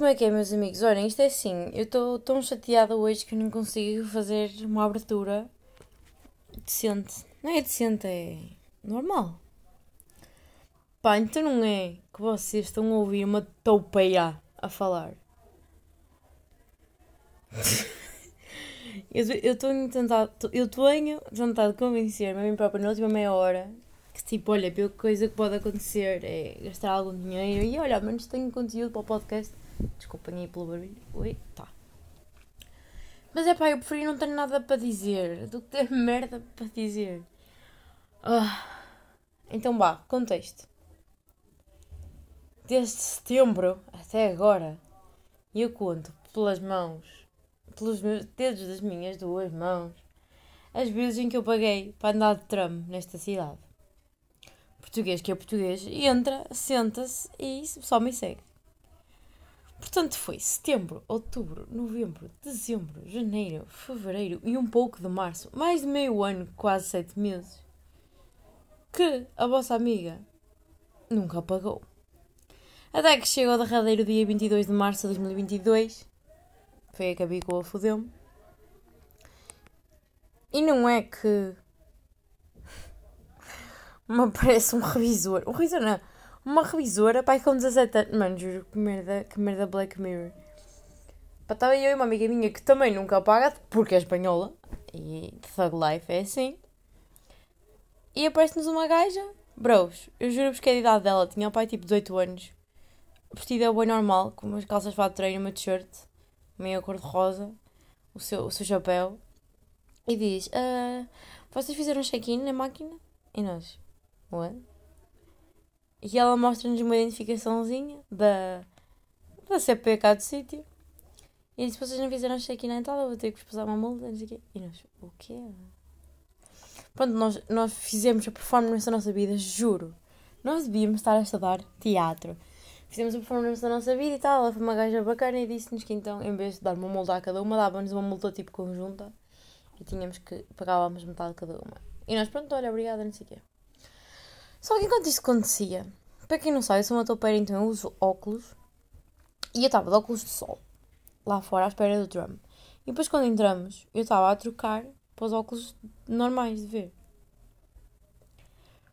como é que é, meus amigos? Olhem, isto é assim, eu estou tão chateada hoje que eu não consigo fazer uma abertura decente. Não é decente, é normal. Pá, então não é que vocês estão a ouvir uma toupeia a falar. eu tentado, eu tenho tentado convencer-me a mim própria na última meia hora que tipo, olha, a pior coisa que pode acontecer é gastar algum dinheiro e olha, menos tenho conteúdo para o podcast. Desculpem aí pelo barulho. Oi, tá. Mas é pá, eu preferi não ter nada para dizer do que ter merda para dizer. Ah. Então vá, contexto. Desde setembro até agora, eu conto pelas mãos, pelos dedos das minhas duas mãos, as vezes em que eu paguei para andar de tram nesta cidade. Português que é português, entra, senta-se e só me segue. Portanto, foi setembro, outubro, novembro, dezembro, janeiro, fevereiro e um pouco de março, mais de meio ano, quase sete meses, que a vossa amiga nunca pagou. Até que chegou ao derradeiro dia 22 de março de 2022, foi a que a Bicoa fodeu-me. E não é que me parece um revisor. Um revisor não uma revisora, pai, com 17 anos. Mano, juro, que merda, que merda Black Mirror. Pá, estava eu e uma amiga minha que também nunca paga, porque é espanhola. E Thug Life é assim. E aparece-nos uma gaja. Bros, eu juro-vos que a idade dela tinha o pai tipo 18 anos. Vestida é bem normal, com umas calças de treino, uma t-shirt, meio cor-de-rosa, o seu, o seu chapéu. E diz: uh, Vocês fizeram check-in na máquina? E nós: What? E ela mostra-nos uma identificaçãozinha da, da CPK do sítio. E disse: vocês não fizeram check-in então eu vou ter que vos passar uma multa. E nós, o quê? Pronto, nós, nós fizemos a performance da nossa vida, juro. Nós devíamos estar a estudar teatro. Fizemos a performance da nossa vida e tal. Ela foi uma gaja bacana e disse-nos que então, em vez de dar uma multa a cada uma, dava-nos uma multa tipo conjunta. E tínhamos que pagávamos metade de cada uma. E nós, pronto, olha, obrigada, não sei o quê. Só que enquanto isso acontecia, para quem não sabe, eu sou uma toupeira, então eu uso óculos. E eu estava de óculos de sol, lá fora, à espera do drum. E depois, quando entramos, eu estava a trocar para os óculos normais de ver.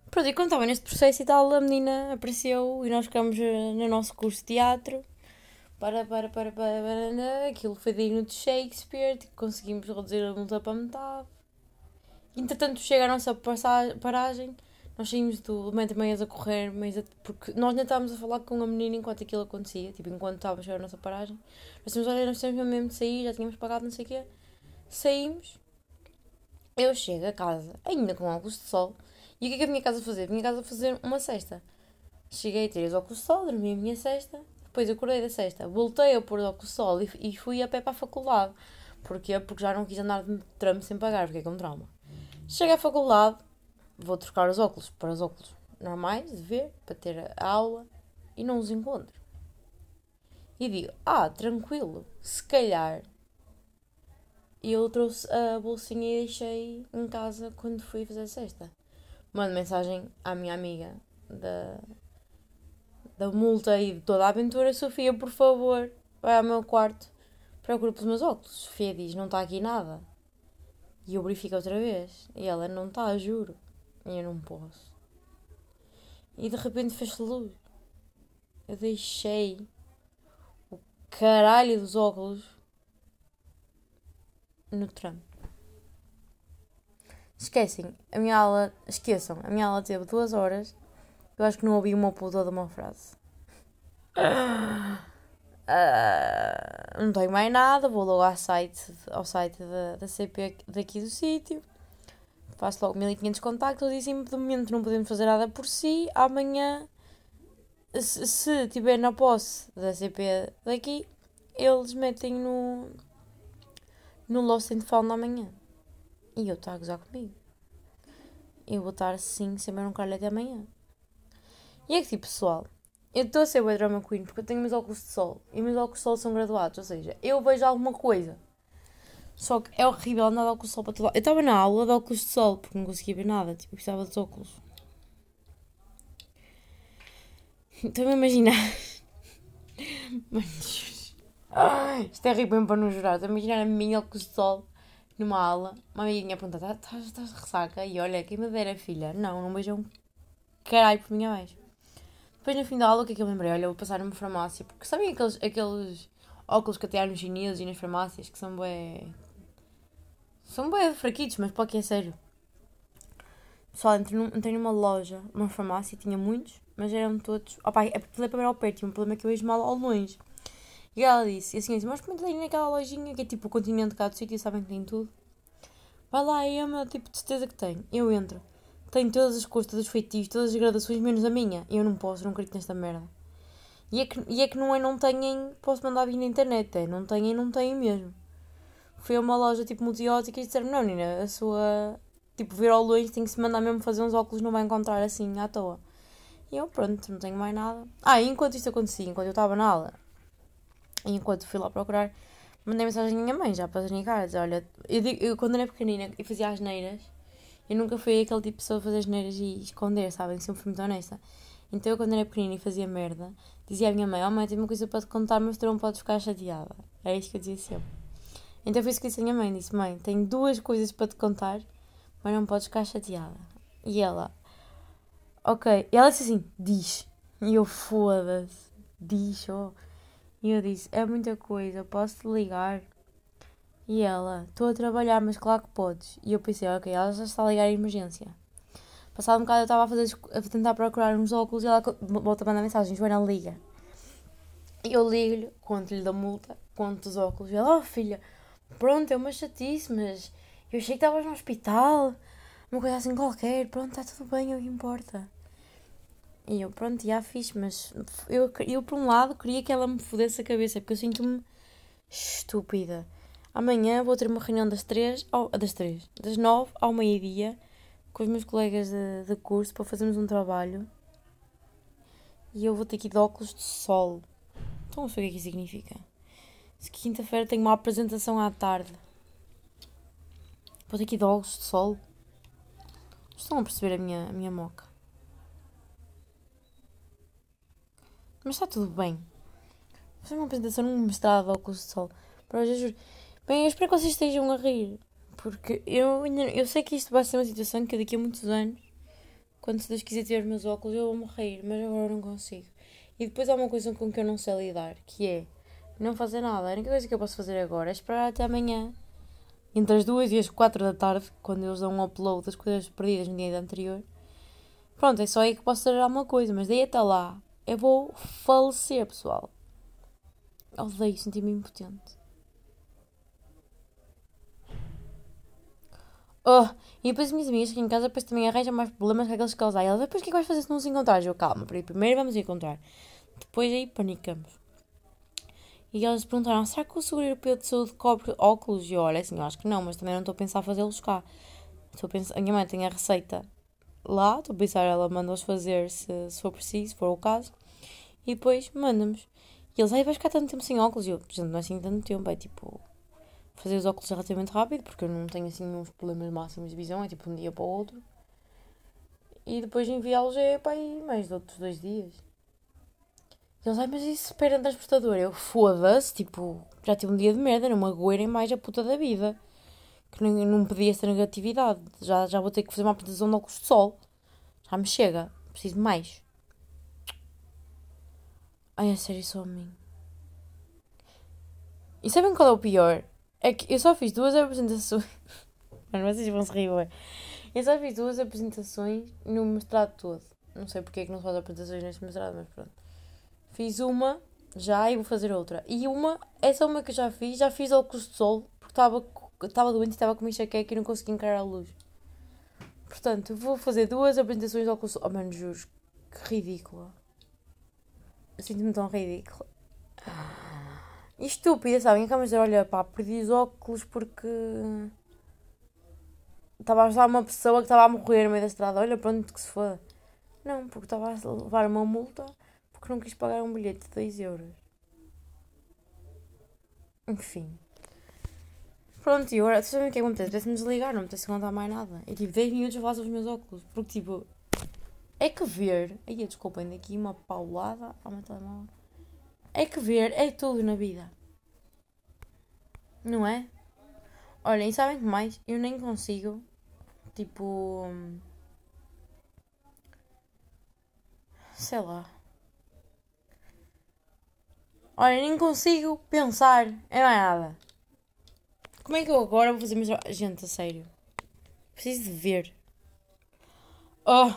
Pronto, e quando estava neste processo e tal, a menina apareceu e nós ficamos eh, no nosso curso de teatro. Para, para, para, para, para, aquilo foi digno de Shakespeare, tipo, conseguimos reduzir a multa para metade. Entretanto, chega a nossa paragem nós saímos do meio meias a correr, meias a... porque nós nem estávamos a falar com a menina enquanto aquilo acontecia, tipo, enquanto estávamos a chegar a nossa paragem. Nós tínhamos, olha, nós temos mesmo de sair, já tínhamos pagado não sei o quê. Saímos, eu chego a casa, ainda com óculos de sol, e o que é que a minha casa a fazer? A casa a fazer uma cesta. Cheguei, tirei os óculos de sol, dormi a minha cesta, depois acordei da cesta, voltei a pôr óculos de sol e, e fui a pé para a faculdade. Porquê? Porque já não quis andar de tramo sem pagar, fiquei com trauma. Cheguei à faculdade, vou trocar os óculos para os óculos normais de ver, para ter a aula, e não os encontro. E digo, ah, tranquilo, se calhar. E eu trouxe a bolsinha e deixei em casa quando fui fazer a cesta. Mando mensagem à minha amiga da, da multa e de toda a aventura, Sofia, por favor, vai ao meu quarto, procura pelos meus óculos. Sofia diz, não está aqui nada. E eu verifico outra vez. E ela, não está, juro. Eu não posso. E de repente fez luz. Eu deixei o caralho dos óculos no tram. Esquecem, a minha aula, esqueçam, a minha aula teve duas horas. Eu acho que não ouvi uma puta de uma frase. Uh, não tenho mais nada, vou logo ao site, ao site da, da CP daqui do sítio faço logo 1500 contactos e assim, de momento não podemos fazer nada por si. Amanhã, se, se tiver na posse da CP daqui, eles metem no, no Lost and Found amanhã. E eu estou a gozar comigo. Eu vou estar assim, sem ver um caralho até amanhã. E é que tipo, pessoal, eu estou a ser o drama queen porque eu tenho meus óculos de sol e meus óculos de sol são graduados, ou seja, eu vejo alguma coisa só que é horrível andar de óculos de sol para todo. Eu estava na aula de óculos de sol porque não conseguia ver nada, tipo, precisava de óculos. Então a imaginar. Mano, Isto é rir bem para não jurar. Estou a imaginar a minha óculos de sol numa aula. Uma amiga minha pergunta: estás tá, de ressaca? E olha, quem me dera, filha. Não, não beijam caralho por minha vez. Depois no fim da aula, o que é que eu lembrei? Olha, vou passar numa farmácia. Porque sabem aqueles, aqueles óculos que até há nos chineses e nas farmácias que são bem. São bem fraquitos, mas para que é sério. Pessoal, entrei, num, entrei numa loja, uma farmácia, tinha muitos, mas eram todos. Opa, é porque é para ver ao perto, tinha um problema que eu vejo mal ao longe. E ela disse, e assim, disse, mas experimentei naquela lojinha que é tipo o continente cá do sítio, sabem que tem tudo. Vai lá, é uma tipo de certeza que tem. Eu entro. Tem todas as cores, todos os feitiços, todas as gradações, menos a minha. Eu não posso, não acredito nesta merda. E é que, e é que não é, não têm, posso mandar vir na internet, é, não têm, não têm mesmo. Fui a uma loja tipo multiótica e disseram, não, Nina, a sua, tipo, ver ao longe tem que se mandar mesmo fazer uns óculos, não vai encontrar assim, à toa. E eu, pronto, não tenho mais nada. Ah, e enquanto isto acontecia, enquanto eu estava na aula, e enquanto fui lá procurar, mandei mensagem à minha mãe, já para desnicar, dizer, olha, eu, digo, eu quando era pequenina e fazia as neiras, eu nunca fui aquele tipo de pessoa a fazer as neiras e esconder, sabem? Sempre fui muito honesta. Então eu quando era pequenina e fazia merda, dizia à minha mãe, oh mãe, tenho uma coisa para te contar, mas tu não podes ficar chateada. É isso que eu dizia sempre. Então foi isso que disse à minha mãe, disse, mãe, tenho duas coisas para te contar, mas não podes ficar chateada. E ela, ok. E ela disse assim, diz. E eu, foda-se, diz, oh. E eu disse, é muita coisa, posso-te ligar? E ela, estou a trabalhar, mas claro que podes. E eu pensei, ok, ela já está a ligar a emergência. Passado um bocado eu estava a, a tentar procurar uns óculos e ela volta a mandar mensagem, Joana, liga. E eu ligo-lhe, conto-lhe da multa, conto os óculos. E ela, oh filha, pronto, é uma chatice, mas eu achei que estavas no hospital, uma coisa assim qualquer, pronto, está tudo bem, é o que importa. E eu, pronto, já fiz, mas eu, eu por um lado queria que ela me fodesse a cabeça, porque eu sinto-me estúpida. Amanhã vou ter uma reunião das três, ao, das três, das nove ao meio-dia, com os meus colegas de, de curso para fazermos um trabalho. E eu vou ter que ir de óculos de sol. Então não sei o que é que isso significa. Quinta-feira tenho uma apresentação à tarde. Vou ter ir de óculos de sol. Estão a perceber a minha, a minha moca. Mas está tudo bem. Vou fazer uma apresentação num mestrado de óculos de sol. Para hoje, juro. Bem, eu espero que vocês estejam a rir. Porque eu, eu sei que isto vai ser uma situação que daqui a muitos anos, quando se Deus quiser ter os meus óculos, eu vou morrer. Mas agora não consigo. E depois há uma coisa com que eu não sei lidar, que é não fazer nada. A única coisa que eu posso fazer agora é esperar até amanhã. Entre as duas e as quatro da tarde, quando eles dão um upload das coisas perdidas no dia anterior. Pronto, é só aí que posso fazer alguma coisa. Mas daí até lá, eu vou falecer, pessoal. Odeio sentir-me impotente. Oh, e depois as minhas amigas aqui em casa depois também arranjam mais problemas que aqueles que eles dão. Elas, depois o que é que vais fazer se não nos encontrar? Eu, calma, primeiro vamos encontrar. Depois aí panicamos. E elas perguntaram, será que o Seguro Europeu de Saúde cobre óculos? E eu, olha, assim, eu acho que não, mas também não estou a pensar fazê-los cá. Estou a, pensar, a minha mãe tem a receita lá, estou a pensar, ela manda-os fazer se, se for preciso, se for o caso. E depois manda-nos. E eles, aí vais ficar tanto tempo sem óculos? E eu, não é assim tanto tempo, é tipo, fazer os óculos relativamente rápido, porque eu não tenho assim uns problemas máximos de visão, é tipo um dia para o outro. E depois enviá-los é para aí mais de outros dois dias. Eles, ai, mas isso espera transportador. Eu, foda-se, tipo, já tive um dia de merda, não me agoerem mais a puta da vida. Que não, não pedi essa negatividade. Já, já vou ter que fazer uma apresentação de óculos de sol. Já me chega. Preciso mais. Ai, é sério, só a mim. E sabem qual é o pior? É que eu só fiz duas apresentações. Mano, vocês vão se rir, ué. Eu só fiz duas apresentações no mestrado todo. Não sei porque é que não se faz apresentações neste mestrado, mas pronto. Fiz uma já e vou fazer outra. E uma, essa uma que já fiz, já fiz óculos de sol, porque estava, estava doente e estava com enxaqueca e não conseguia encarar a luz. Portanto, vou fazer duas apresentações de óculos de sol. Oh, mano, juro, que ridícula. Sinto-me tão ridícula. E estúpida, sabem? Acabam de dizer, olha, pá, perdi os óculos porque estava a ajudar uma pessoa que estava a morrer no meio da estrada. Olha, pronto, que se foda. Não, porque estava a levar uma multa porque não quis pagar um bilhete de 2 euros. Enfim. Pronto, e agora, sabem o que é que acontece? Parece-me desligar, não me apetece contar mais nada. É tipo 10 minutos falar sobre os meus óculos. Porque tipo, é que ver. Aí, desculpem, daqui uma paulada. Ah, meu telemóvel. É que ver é tudo na vida. Não é? Olhem, sabem que mais? Eu nem consigo, tipo. Sei lá. Olha, nem consigo pensar em mais nada. Como é que eu agora vou fazer mais. Gente, a sério. Preciso de ver. Oh!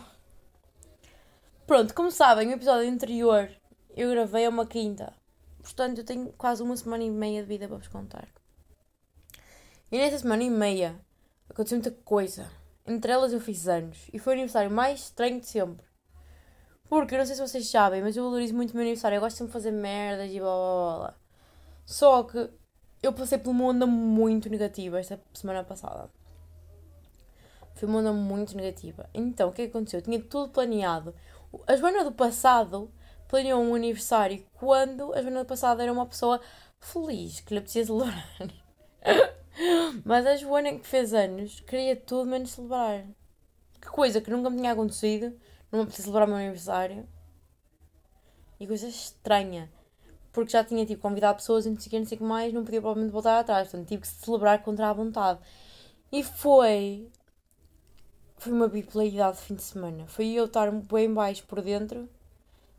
Pronto, como sabem, o episódio anterior eu gravei a uma quinta. Portanto, eu tenho quase uma semana e meia de vida para vos contar. E nessa semana e meia aconteceu muita coisa. Entre elas eu fiz anos. E foi o aniversário mais estranho de sempre. Porque, eu não sei se vocês sabem, mas eu valorizo muito o meu aniversário. Eu gosto sempre de fazer merdas e blá blá blá. Só que eu passei por uma onda muito negativa esta semana passada. Foi uma onda muito negativa. Então, o que, é que aconteceu? Eu tinha tudo planeado. A Joana do passado planeou um aniversário quando a Joana do passado era uma pessoa feliz, que lhe apetecia celebrar. Mas a Joana que fez anos queria tudo menos celebrar. Que coisa que nunca me tinha acontecido. Não me celebrar o meu aniversário. E coisa estranha. Porque já tinha tipo, convidado pessoas e não sei o que, mais, não podia provavelmente voltar atrás. Portanto, tive que celebrar contra a vontade. E foi. Foi uma bipolaridade de fim de semana. Foi eu estar bem baixo por dentro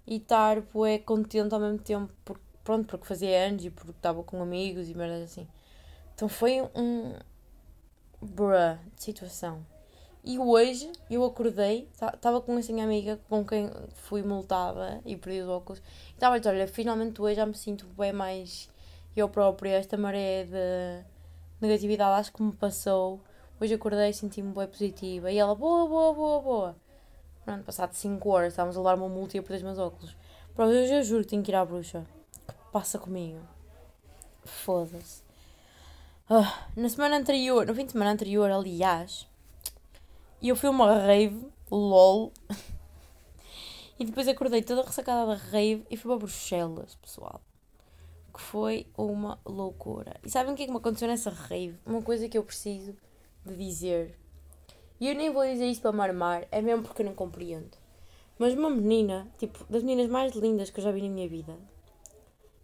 e estar bué contente ao mesmo tempo. Porque, pronto, porque fazia anos e porque estava com amigos e merdas assim. Então foi um. bruh de situação. E hoje eu acordei, estava com essa minha amiga com quem fui multada e perdi os óculos. Estava a dizer: olha, finalmente hoje já me sinto bem mais eu própria. Esta maré de negatividade acho que me passou. Hoje acordei senti-me bem positiva. E ela: boa, boa, boa, boa. Pronto, passado 5 horas estávamos a levar uma multa e eu perdi os meus óculos. Pronto, hoje eu juro que tenho que ir à bruxa. Que passa comigo? Foda-se. Ah, na semana anterior, no fim de semana anterior, aliás, eu fui uma rave, lol. e depois acordei toda ressacada da rave e fui para Bruxelas, pessoal. Que foi uma loucura. E sabem o que é que me aconteceu nessa rave? Uma coisa que eu preciso de dizer. E eu nem vou dizer isto para marmar, é mesmo porque eu não compreendo. Mas uma menina, tipo, das meninas mais lindas que eu já vi na minha vida,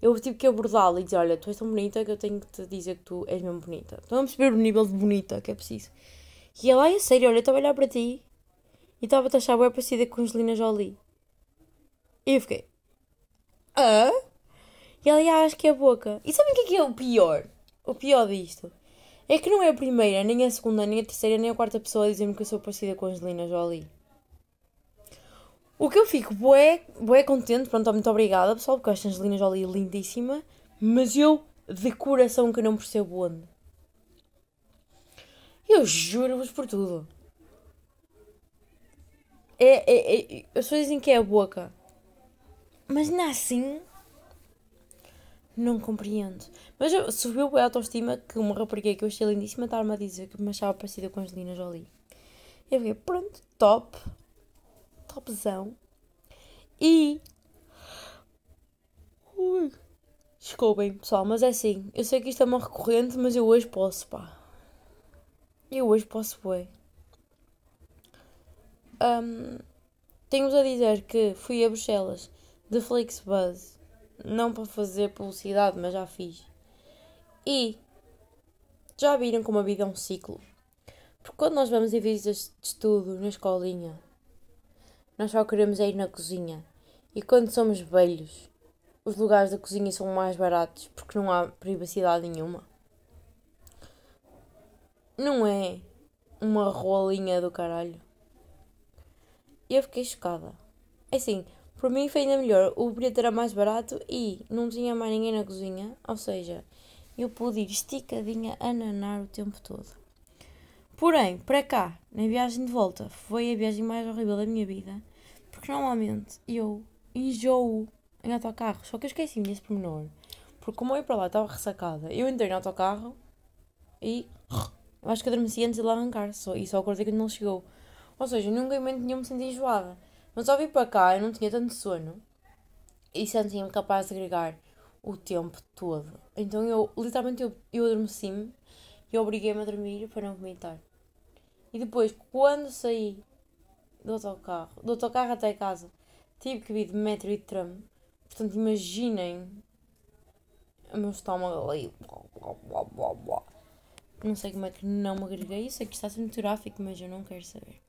eu tive que abordá-la e dizer: Olha, tu és tão bonita que eu tenho que te dizer que tu és mesmo bonita. Estão a perceber o nível de bonita que é preciso. E ela, ai, é sério, olha, eu estava a olhar para ti e estava a achar bem parecida com Angelina Jolie. E eu fiquei: Ah? E ela, ah, acho que é a boca. E sabem o que é, que é o pior? O pior disto é que não é a primeira, nem a segunda, nem a terceira, nem a quarta pessoa a dizer-me que eu sou parecida com Angelina Jolie. O que eu fico bué, bué contente, pronto, muito obrigada pessoal, porque eu acho a Angelina Jolie lindíssima, mas eu, de coração, que não percebo onde. Eu juro-vos por tudo. É, é, é, as pessoas dizem que é a boca, mas não é assim. Não compreendo. Mas subiu a autoestima que uma rapariga que eu achei lindíssima estava-me a dizer que me achava parecida com a Angelina Jolie. Eu fiquei, pronto, top topzão. E. Ui. Desculpem, pessoal, mas é assim. Eu sei que isto é uma recorrente, mas eu hoje posso, pá. Eu hoje posso, bem. Um, Tenho-vos a dizer que fui a Bruxelas de Flixbus. Não para fazer publicidade, mas já fiz. E já viram como a vida é um ciclo. Porque quando nós vamos em visitas de estudo na escolinha, nós só queremos é ir na cozinha. E quando somos velhos, os lugares da cozinha são mais baratos porque não há privacidade nenhuma. Não é uma rolinha do caralho. Eu fiquei chocada. É assim, por mim foi ainda melhor. O bilhete era mais barato e não tinha mais ninguém na cozinha. Ou seja, eu pude ir esticadinha a nanar o tempo todo. Porém, para cá, na viagem de volta, foi a viagem mais horrível da minha vida. Porque normalmente eu enjoo em autocarro. Só que eu esqueci-me desse pormenor. Porque como eu ia para lá estava ressacada, eu entrei no autocarro e acho que adormeci antes de lá arrancar. Só, e só acordei quando não chegou. Ou seja, nunca em momento nenhum me senti enjoada. Mas ao vir para cá eu não tinha tanto sono e sentia-me capaz de agregar o tempo todo. Então eu, literalmente, eu, eu adormeci-me e obriguei-me a dormir para não vomitar. E depois, quando saí do autocarro, do autocarro até casa, tive que vir de metro e de tram. Portanto, imaginem o meu estômago ali. blá blá blá. Não sei como é que não me agreguei. Sei que está sendo tráfico, mas eu não quero saber.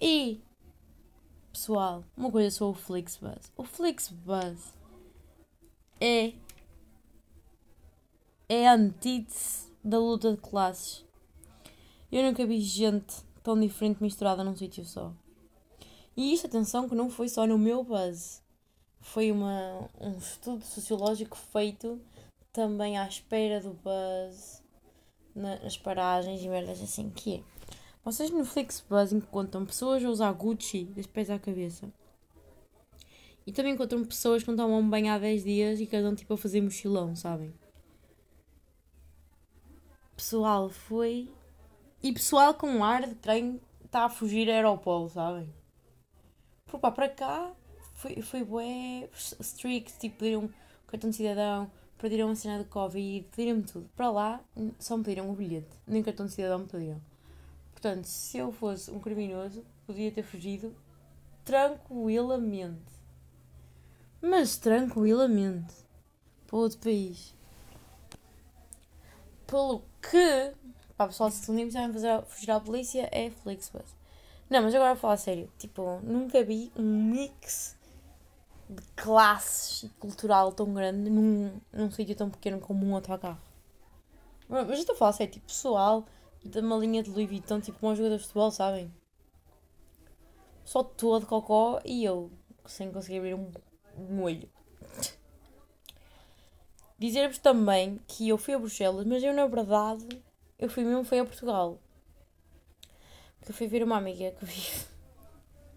E, pessoal, uma coisa sobre o Flixbus. O Flixbus é. É a antítese da luta de classes. Eu nunca vi gente tão diferente misturada num sítio só. E isto, atenção, que não foi só no meu buzz. Foi uma, um estudo sociológico feito também à espera do buzz, nas paragens e merdas assim, que é. Vocês no Flixbus encontram pessoas a usar Gucci dos pés à cabeça. E também encontram pessoas que não tomam banho há 10 dias e que andam tipo a fazer mochilão, sabem? Pessoal, foi. E pessoal com ar de trem está a fugir a aeroporto, sabem? Por pá, para cá foi, foi bué strict, tipo, pediram cartão de cidadão, pediram a cena de Covid, pediram-me tudo. Para lá, só me pediram o bilhete, nem cartão de cidadão me pediram. Portanto, se eu fosse um criminoso, podia ter fugido tranquilamente. Mas tranquilamente. Para outro país. Pelo que. Pá, pessoal, se um dia me fazer fugir à polícia, é Flixbus. Não, mas agora a falar sério. Tipo, nunca vi um mix de classes cultural tão grande num, num sítio tão pequeno como um autocarro. Mas eu estou a falar sério, tipo, pessoal de uma linha de Louis Vuitton, tipo, como os jogadores de futebol, sabem? Só todo cocó e eu, sem conseguir abrir um, um olho. Dizer-vos também que eu fui a Bruxelas, mas eu, na verdade, eu fui mesmo foi a Portugal. Porque eu fui ver uma amiga que vive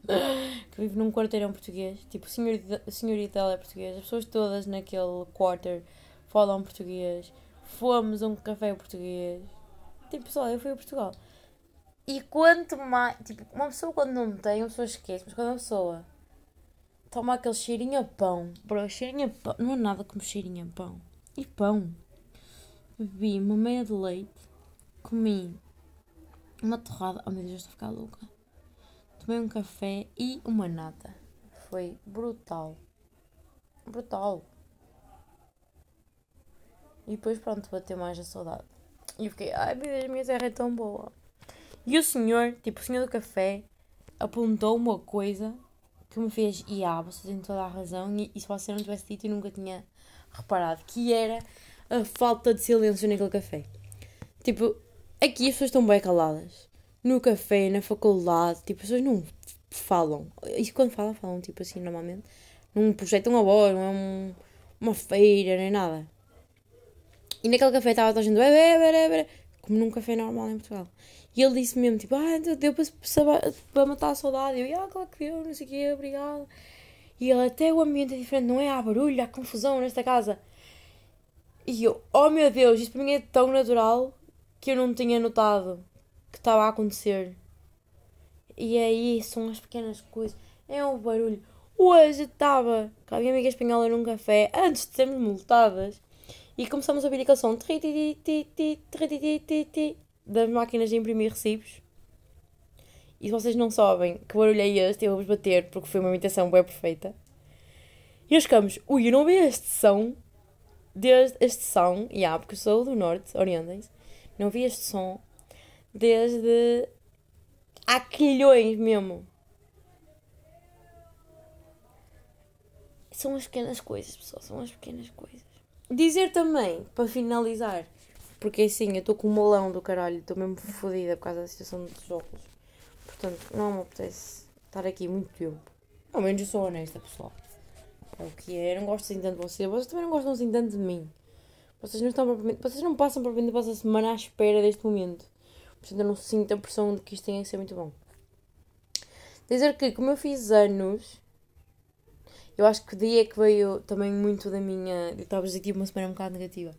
que vive num quarteirão português. Tipo, a senhorita dela é portuguesa. As pessoas todas naquele quarter falam português. Fomos a um café português. Tipo, pessoal, eu fui a Portugal. E quanto mais. Tipo, uma pessoa quando não tem, uma pessoa esquece. Mas quando a pessoa toma aquele cheirinho a pão. Bro, cheirinho a pão. Não é nada como cheirinho a pão. E pão. Bebi uma meia de leite. Comi uma torrada. Oh meu Deus, estou a ficar louca tomei um café e uma nata. Foi brutal. Brutal. E depois, pronto, bateu mais a saudade. E eu fiquei, ai meu Deus, minha terra é tão boa. E o senhor, tipo, o senhor do café, apontou uma coisa que me fez, e ah, você tem toda a razão, e, e se você não tivesse dito, eu nunca tinha reparado, que era a falta de silêncio naquele café. Tipo, aqui as pessoas estão bem caladas no café, na faculdade, tipo, as pessoas não falam. E quando falam, falam tipo assim normalmente. Não projetam a voz, não é um, uma feira, nem nada. E naquele café estava toda a gente, bebê, como num café normal em Portugal. E ele disse mesmo, tipo, ah, deu para, para matar a saudade. E eu, ah, claro que deu, não sei o quê, obrigado. E ele, até o ambiente é diferente, não é? Há barulho, há confusão nesta casa. E eu, oh meu Deus, isto para mim é tão natural que eu não tinha notado que estava a acontecer. E aí são as pequenas coisas. É o barulho. Hoje estava com a minha amiga espanhola num café antes de sermos multadas e começamos a ouvir aquele som das máquinas de imprimir recibos. E se vocês não sabem que barulho é este, eu vou-vos bater porque foi uma imitação bem perfeita. E nós ficamos, ui, eu não ouvi este som desde este som, e yeah, porque eu sou do norte, orientem-se, não ouvi este som desde há quilhões mesmo. São as pequenas coisas, pessoal, são as pequenas coisas. Dizer também, para finalizar, porque assim, eu estou com um molão do caralho, estou mesmo fodida por causa da situação dos óculos. Portanto, não me apetece estar aqui muito tempo. Ao menos eu sou honesta, pessoal. É o que é, eu não gosto assim tanto de vocês, vocês também não gostam assim tanto de mim. Vocês não, estão vocês não passam por a vossa semana à espera deste momento. Portanto, eu não sinto a pressão de que isto tenha que ser muito bom. Dizer que, como eu fiz anos, eu acho que o dia que veio também muito da minha. Eu estava a uma semana um bocado negativa.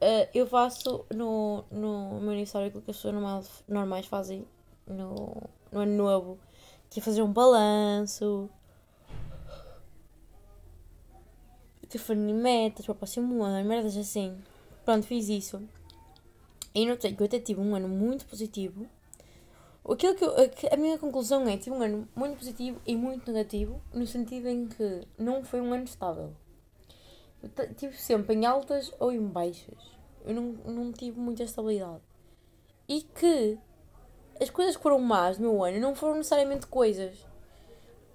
Uh, eu faço no, no meu aniversário aquilo que as pessoas normal, normais fazem no, no ano novo, que é fazer um balanço, definir metas para o próximo ano, merdas assim. Pronto, fiz isso. E notei que eu até tive um ano muito positivo. Aquilo que eu, a minha conclusão é: tive um ano muito positivo e muito negativo, no sentido em que não foi um ano estável. tive sempre em altas ou em baixas. Eu não, não tive muita estabilidade. E que as coisas que foram más no meu ano não foram necessariamente coisas.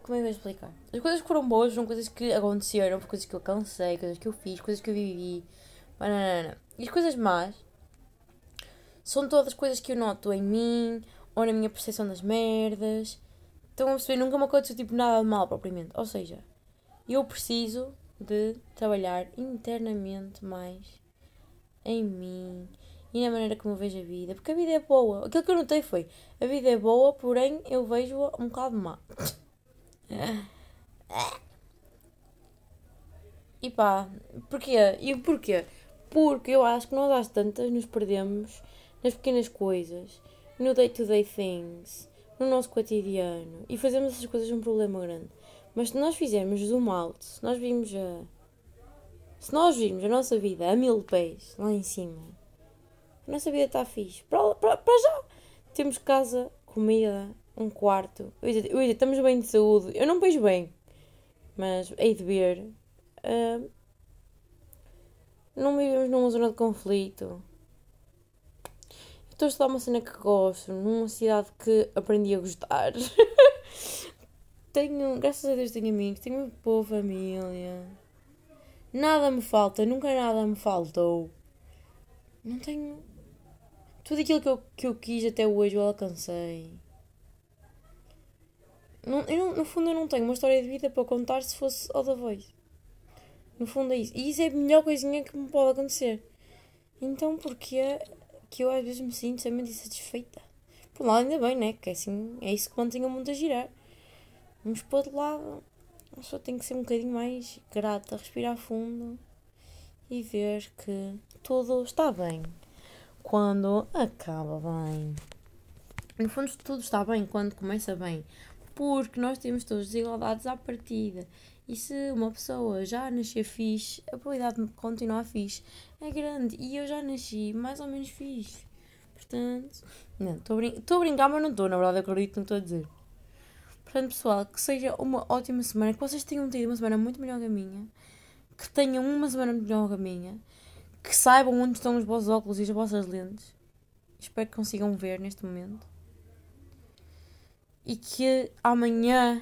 Como é que eu explicar? As coisas que foram boas foram coisas que aconteceram, coisas que eu alcancei, coisas que eu fiz, coisas que eu vivi. Banana. E as coisas más são todas coisas que eu noto em mim ou na minha percepção das merdas. Estão a perceber? Nunca me aconteceu tipo nada de mal propriamente. Ou seja, eu preciso de trabalhar internamente mais em mim e na maneira como eu vejo a vida. Porque a vida é boa. Aquilo que eu notei foi: a vida é boa, porém eu vejo-a um bocado má. E pá, porquê? E porquê? Porque eu acho que nós às tantas nos perdemos nas pequenas coisas, no day-to-day -day things, no nosso cotidiano e fazemos essas coisas um problema grande. Mas se nós fizermos zoom out, se nós vimos a. Se nós virmos a nossa vida a mil pés lá em cima, a nossa vida está fixe. Para, para, para já temos casa, comida, um quarto. Eu ia, eu estamos bem de saúde. Eu não vejo bem, mas hei de ver. Uh, não vivemos numa zona de conflito. Estou a estudar uma cena que gosto, numa cidade que aprendi a gostar. tenho, graças a Deus, tenho amigos, tenho uma boa família. Nada me falta, nunca nada me faltou. Não tenho. Tudo aquilo que eu, que eu quis até hoje eu alcancei. Não, eu no fundo, eu não tenho uma história de vida para contar se fosse ao da voz. No fundo, é isso. E isso é a melhor coisinha que me pode acontecer. Então, porquê que eu às vezes me sinto extremamente insatisfeita. Por um lado, ainda bem, né? Que assim, é isso que mantém o mundo a girar. Vamos para outro lado, a pessoa tem que ser um bocadinho mais grata, respirar fundo e ver que tudo está bem quando acaba bem. No fundo, tudo está bem quando começa bem, porque nós temos todas desigualdades à partida. E se uma pessoa já nascer fixe, a probabilidade de continuar fixe é grande. E eu já nasci mais ou menos fixe. Portanto, não, estou a, brin a brincar, mas não estou, na verdade, acredito no que estou a dizer. Portanto, pessoal, que seja uma ótima semana, que vocês tenham tido uma semana muito melhor que a minha, que tenham uma semana melhor que a minha, que saibam onde estão os vossos óculos e as vossas lentes. Espero que consigam ver neste momento. E que amanhã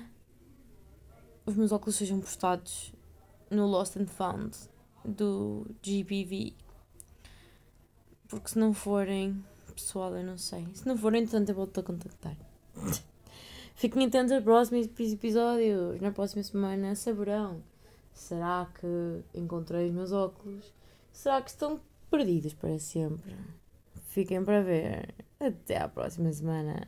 os meus óculos sejam postados no Lost and Found do GBV. Porque se não forem, pessoal, eu não sei. Se não forem, entretanto, eu volto a contactar. Fiquem atentos aos próximos episódios. Na próxima semana saberão. Será que encontrei os meus óculos? Será que estão perdidos para sempre? Fiquem para ver. Até à próxima semana.